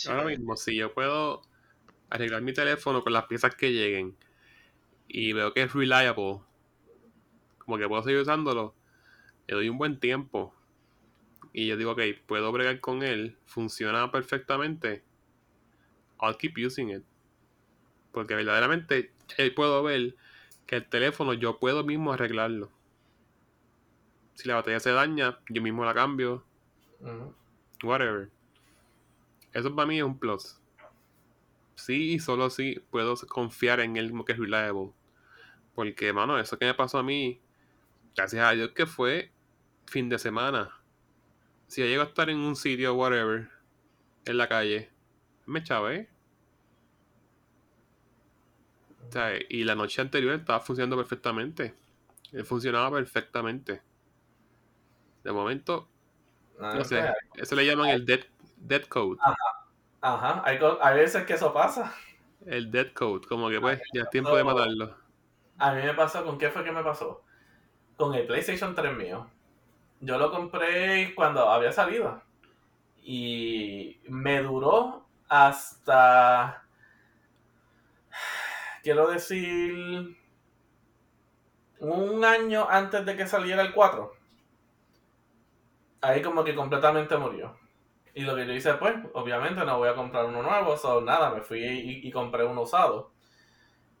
Sí, Ahora mismo, si yo puedo arreglar mi teléfono con las piezas que lleguen y veo que es reliable, como que puedo seguir usándolo, le doy un buen tiempo y yo digo, ok, puedo bregar con él, funciona perfectamente, I'll keep using it. Porque verdaderamente ahí puedo ver que el teléfono yo puedo mismo arreglarlo. Si la batería se daña, yo mismo la cambio, whatever. Eso para mí es un plus. Sí y solo sí puedo confiar en él como que es reliable. Porque, mano, eso que me pasó a mí, gracias a Dios que fue fin de semana. Si yo llego a estar en un sitio, whatever, en la calle, me chavé. O sea, y la noche anterior estaba funcionando perfectamente. Él funcionaba perfectamente. De momento, Ah, no sé, eso le llaman el dead, dead code. Ajá, hay, co- hay veces que eso pasa. El dead code, como que pues ya es tiempo de matarlo. A mí me pasó, ¿con qué fue que me pasó? Con el PlayStation 3 mío. Yo lo compré cuando había salido. Y me duró hasta. Quiero decir. Un año antes de que saliera el 4. Ahí como que completamente murió. Y lo que yo hice, pues, obviamente no voy a comprar uno nuevo, so nada, me fui y, y compré uno usado.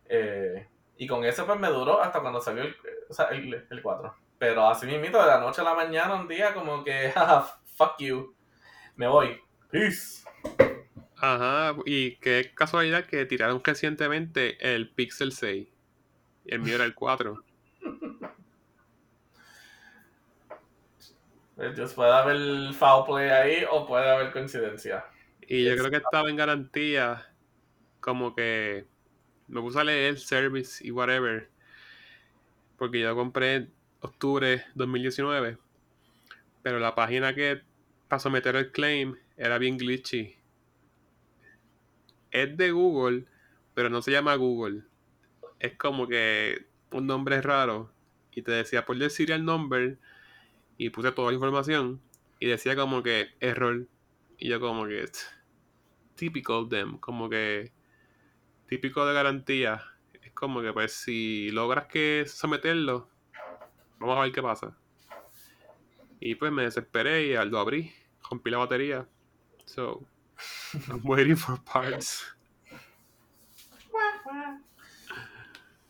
Eh, y con ese pues me duró hasta cuando salió el, o el, el 4. Pero así mismo, de la noche a la mañana, un día, como que, (laughs) fuck you. Me voy. Peace. Ajá, y qué casualidad que tiraron recientemente el Pixel 6. Y el mío era el 4. Entonces puede haber foul play ahí o puede haber coincidencia. Y yo creo que estaba en garantía. Como que me puse a leer service y whatever. Porque yo compré en octubre 2019. Pero la página que para someter el claim era bien glitchy. Es de Google, pero no se llama Google. Es como que un nombre raro. Y te decía por el serial number. Y puse toda la información. Y decía como que error. Y yo como que typical them, como que típico de garantía. Es como que pues si logras que someterlo, vamos a ver qué pasa. Y pues me desesperé y lo abrí, rompí la batería. So, I'm waiting for parts.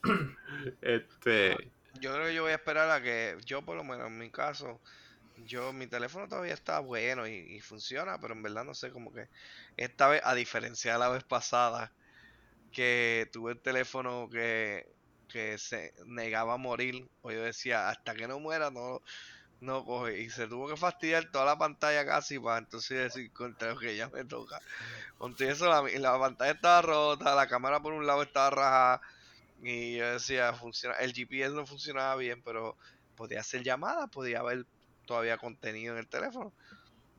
(laughs) Este, Yo creo que yo voy a esperar a que, yo por lo menos en mi caso, yo, mi teléfono todavía está bueno y, funciona, pero en verdad no sé, como que esta vez, a diferencia de la vez pasada, que tuve el teléfono que, que se negaba a morir, o yo decía, hasta que no muera, no, no coge, y se tuvo que fastidiar toda la pantalla casi para entonces decir, contra que ya me toca. Eso, la, la pantalla estaba rota, la cámara por un lado estaba rajada, y yo decía, funciona, el GPS no funcionaba bien, pero podía hacer llamadas, podía haber todavía contenido en el teléfono.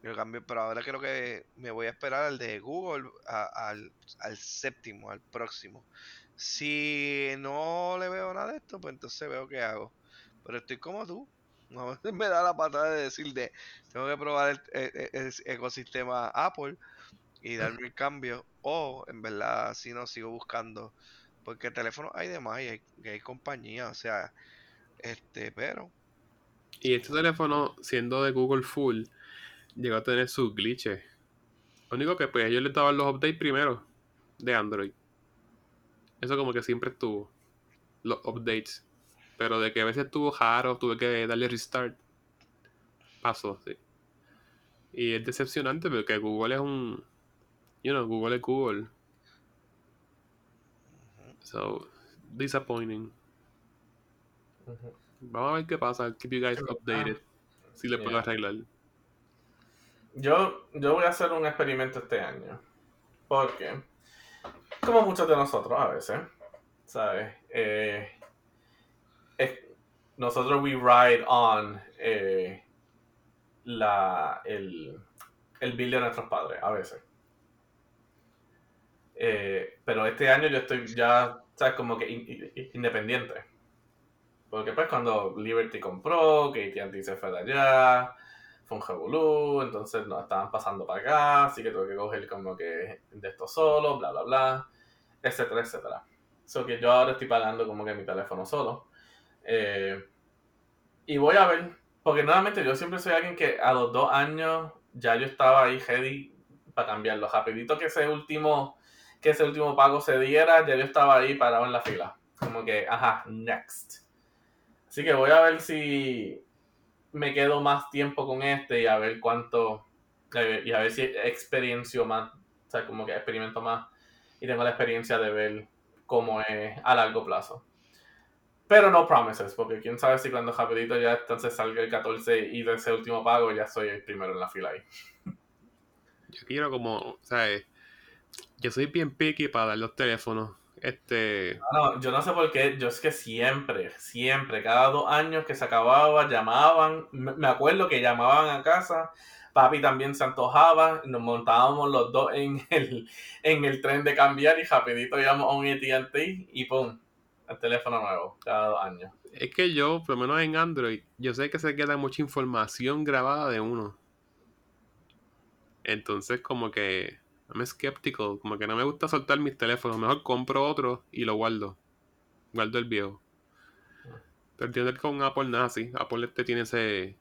Yo cambio, pero ahora creo que me voy a esperar al de Google, al, al séptimo, al próximo. Si no le veo nada de esto, pues entonces veo qué hago. Pero estoy como tú. (laughs) No me da la patada de decir de tengo que probar el, el- el- el ecosistema Apple y darme el cambio. O en verdad, si no, sigo buscando. Porque teléfonos hay de más y hay, hay compañías, o sea, este, pero y este teléfono, siendo de Google Full, llegó a tener sus glitches. Lo único que pues ellos le daban los updates primero de Android. Eso como que siempre estuvo. Los updates. Pero de que a veces estuvo raro, tuve que darle restart. Pasó, sí. Y es decepcionante porque Google es un. You know, Google es Google. So, disappointing. Vamos a ver qué pasa. I'll keep you guys updated. Si le puedo Yeah. arreglar. Yo, yo voy a hacer un experimento este año. Porque, como muchos de nosotros a veces, ¿sabes? Eh, es- nosotros we ride on eh, la, el, el bill de nuestros padres, a veces. Eh, pero este año yo estoy ya, ¿sabes? Como que in- in- independiente. Porque pues cuando Liberty compró, que se fue de allá, fue un revolú, entonces nos estaban pasando para acá, así que tuve que coger como que de esto solo, bla, bla, bla, etcétera, etcétera. So que yo ahora estoy pagando como que mi teléfono solo. Eh, y voy a ver, porque nuevamente yo siempre soy alguien que a los dos años ya yo estaba ahí ready para cambiarlo. Rapidito que ese último, que ese último pago se diera, ya yo estaba ahí parado en la fila. Como que, ajá, next. Así que voy a ver si me quedo más tiempo con este y a ver cuánto, eh, y a ver si experiencio más, o sea, como que experimento más y tengo la experiencia de ver cómo es a largo plazo. Pero no promises, porque quién sabe si cuando rapidito ya entonces salga el 14 y de ese último pago ya soy el primero en la fila ahí. Yo quiero como, ¿sabes? Yo soy bien picky para dar los teléfonos. Este, No, yo no sé por qué, yo es que siempre, siempre, cada dos años que se acababa, llamaban, me me acuerdo que llamaban a casa, papi también se antojaba, nos montábamos los dos en (laughs) el, en el tren de cambiar y rapidito íbamos a un AT&T y pum, el teléfono nuevo, cada dos años. es que yo, por lo menos en Android, yo sé que se queda mucha información grabada de uno. Entonces, como que I'm skeptical, como que no me gusta soltar mis teléfonos. Mejor compro otro y lo guardo. Guardo el viejo. Pero entiendo que con Apple nada así. Apple este tiene ese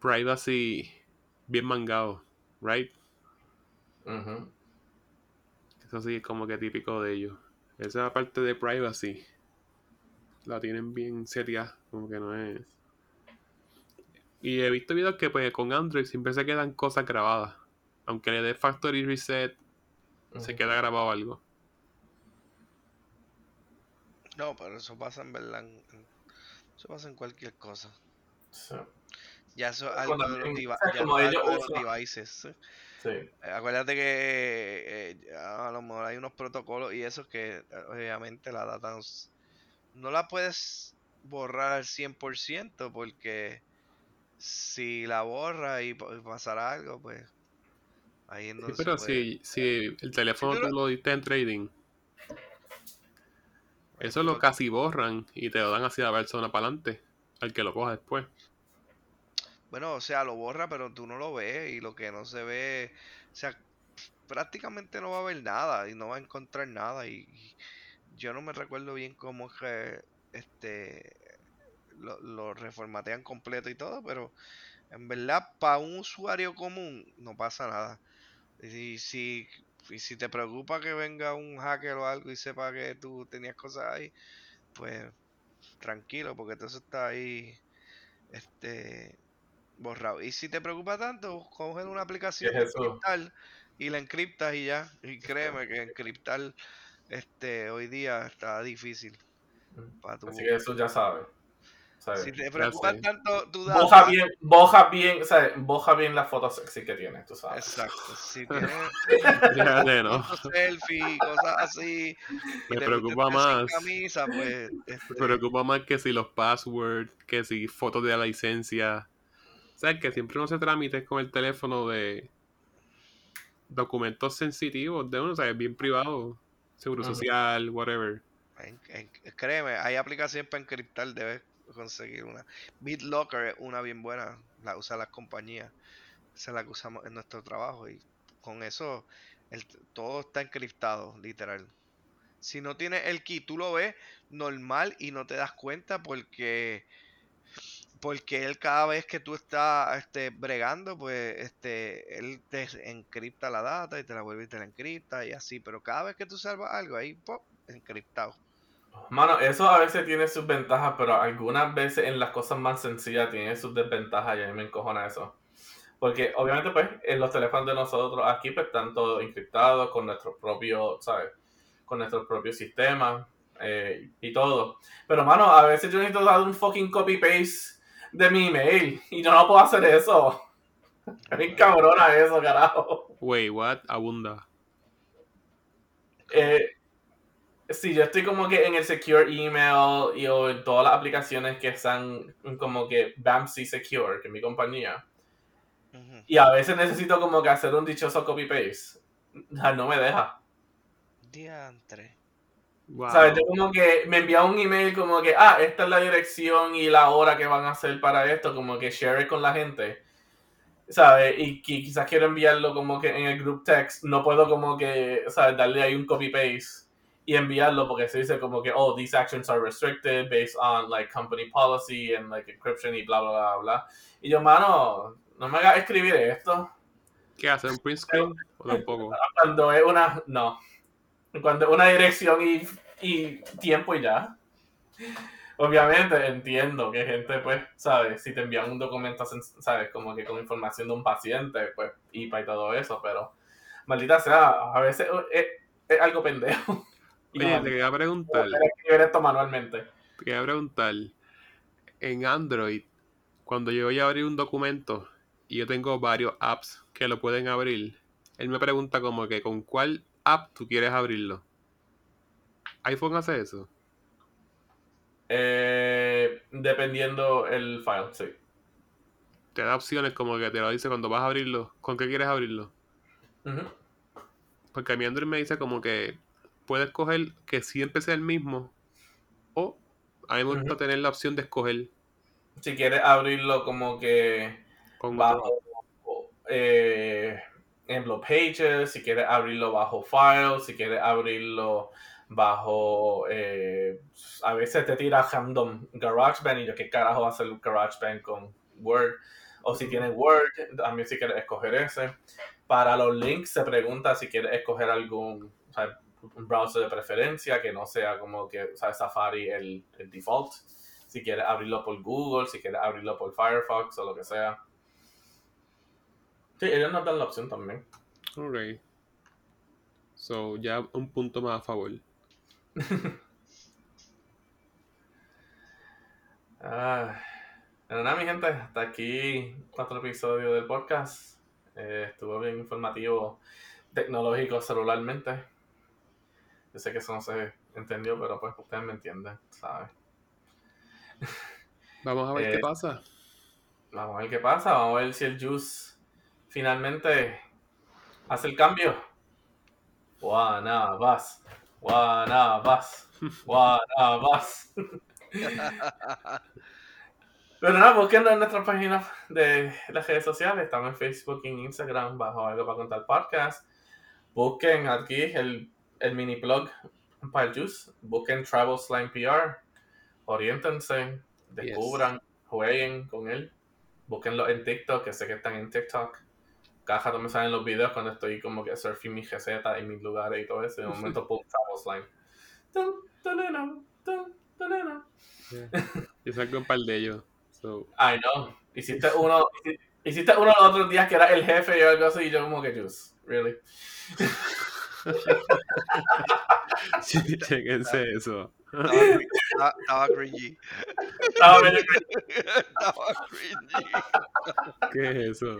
privacy bien mangado, right? Ujú. Eso sí es como que típico de ellos. Esa parte de privacy la tienen bien seria, como que no es. Y he visto videos que pues con Android siempre se quedan cosas grabadas. Aunque le dé factory reset, se queda grabado algo. No, pero eso pasa en verdad. Eso pasa en cualquier cosa. Sí, Ya eso es algo de los, ya ellos algo los devices. ¿sí? sí. Eh, Acuérdate que eh, a lo mejor hay unos protocolos y eso que obviamente la data no, la puedes borrar al 100% porque si la borra y, y pasará algo, pues ahí Sí, donde pero si, si el teléfono pero- tú lo diste en trading, eso lo casi borran y te lo dan así a la persona para adelante, al que lo coja después. Bueno, o sea, lo borra, pero tú no lo ves y lo que no se ve, o sea, prácticamente no va a ver nada y no va a encontrar nada y, y yo no me recuerdo bien cómo es que este lo, lo reformatean completo y todo, pero en verdad para un usuario común no pasa nada. Y si, y si te preocupa que venga un hacker o algo y sepa que tú tenías cosas ahí, pues tranquilo, porque todo eso está ahí este borrado. Y si te preocupa tanto, coge una aplicación ¿Qué de es encriptar y la encriptas y ya. Y créeme que encriptar este hoy día está difícil para tu Así que eso ya sabes. ¿Sabes? Si te preocupa sé. tanto tu Boja bien, boja bien, ¿sabes? Boja bien las fotos sexy que tienes, tú sabes. exacto. Si tienes Fíjate, ¿no? fotos selfie, cosas así, Me preocupa más. camisa, pues Me este, preocupa más que si los passwords, que si fotos de la licencia. O sea, que siempre uno se trámites con el teléfono de documentos sensitivos de uno, o sea, bien privado, seguro social, whatever. en- en- créeme, hay aplicaciones para encriptar, debes conseguir una. BitLocker es una bien buena, la usan las compañías. Esa es la que usamos en nuestro trabajo y con eso el- todo está encriptado, literal. Si no tienes el key, tú lo ves normal y no te das cuenta porque porque él cada vez que tú estás este, bregando, pues este él te encripta la data y te la vuelve y te la encripta y así, pero cada vez que tú salvas algo ahí, pop, encriptado. Mano, eso a veces tiene sus ventajas, pero algunas veces en las cosas más sencillas tiene sus desventajas y a mí me encojona eso. Porque obviamente pues en los teléfonos de nosotros aquí pues están todos encriptados con nuestro propio, ¿sabes? Con nuestro propio sistema eh, y todo. Pero mano, a veces yo necesito dar un fucking copy-paste de mi email y yo no puedo hacer eso. (laughs) Es bien cabrona eso, carajo. Wait, what? Abunda. Eh, sí, yo estoy como que en el secure email y o en todas las aplicaciones que están como que BAMC Secure, que es mi compañía. Y a veces necesito como que hacer un dichoso copy-paste. No me deja. Diantre. Wow. ¿Sabes? Yo como que me envía un email como que, ah, esta es la dirección y la hora que van a hacer para esto, como que share it con la gente. ¿Sabes? Y qui- quizás quiero enviarlo como que en el group text, no puedo como que, ¿sabes? Darle ahí un copy-paste y enviarlo porque se dice como que, oh, these actions are restricted based on like company policy and like encryption y bla, bla, bla, bla. Y yo, mano, no me hagas escribir esto. ¿Qué hace? ¿Un print screen? O tampoco. (laughs) Cuando es una, no. Cuando es una dirección y, y tiempo y ya. Obviamente entiendo que gente, pues, ¿sabes? Si te envían un documento, ¿sabes? Como que con información de un paciente, pues, IPA y todo eso, pero maldita sea, a veces es, es algo pendejo. Oye, no, te quería preguntar, escribir esto manualmente. te quería preguntar. En Android, cuando yo voy a abrir un documento y yo tengo varios apps que lo pueden abrir, él me pregunta como que con cuál app tú quieres abrirlo. iPhone hace eso. Eh, dependiendo el file, sí. Te da opciones como que te lo dice cuando vas a abrirlo. ¿Con qué quieres abrirlo? Porque a mi Android me dice como que puedes escoger que siempre sea el mismo. O a mí me gusta tener la opción de escoger Si quieres abrirlo como que con bajo eh, ejemplo pages, si quieres abrirlo bajo files, si quieres abrirlo bajo eh, a veces te tira random GarageBand y yo qué carajo va a hacer GarageBand con Word o si tienes Word, también si quieres escoger ese. Para los links se pregunta si quieres escoger algún o sea, un browser de preferencia que no sea como que o sea, Safari el, el default. Si quieres abrirlo por Google, si quieres abrirlo por Firefox o lo que sea. Sí, ellos nos dan la opción también. Ok. So, ya un punto más a favor. (laughs) Ah, nada, mi gente, hasta aquí otro episodio del podcast. Eh, estuvo bien informativo, tecnológico, celularmente. Yo sé que eso no se entendió, pero pues ustedes me entienden, ¿sabes? (laughs) Vamos a ver qué Eh, pasa. Vamos a ver qué pasa, vamos a ver si el Juice finalmente hace el cambio. Guanabas, Guanabas, (laughs) Guanabas. (laughs) Pero nada, busquen en nuestra página de las redes sociales. Estamos en Facebook y en Instagram bajo algo para contar podcast. Busquen aquí el, el mini blog para el Juice. Busquen Travel Slime PR. Oriéntense, descubran, jueguen con él. Búsquenlo en TikTok, que sé que están en TikTok. Rato me salen los videos cuando estoy como que surfing mis recetas en mis lugares y todo eso. Y de momento, (laughs) pum, Travel Slime. Tununum. Yo saco un par de ellos. So, I know. Hiciste uno, hici- hiciste uno los otros días que era el jefe o algo así y yo como que juice. Really. (laughs) chequense eso. Estaba, cringy, estaba- cringy. ¿Qué es eso?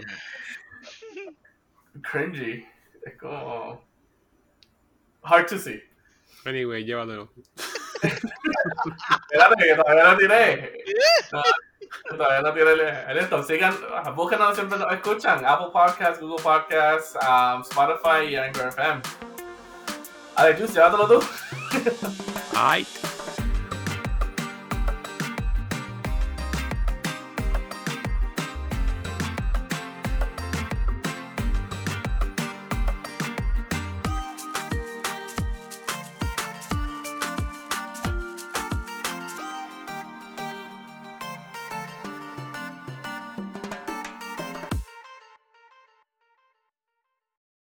cringy. Es como. Hard to see. Anyway, llévatelo. Espérate, que todavía no tiré. Todavía no tiré el, esto. Sigan, búsquenos siempre nos escuchan. Apple Podcasts, Google Podcasts, um, Spotify y Anchor FM. A ver, Juice, llévatelo tú. Ay.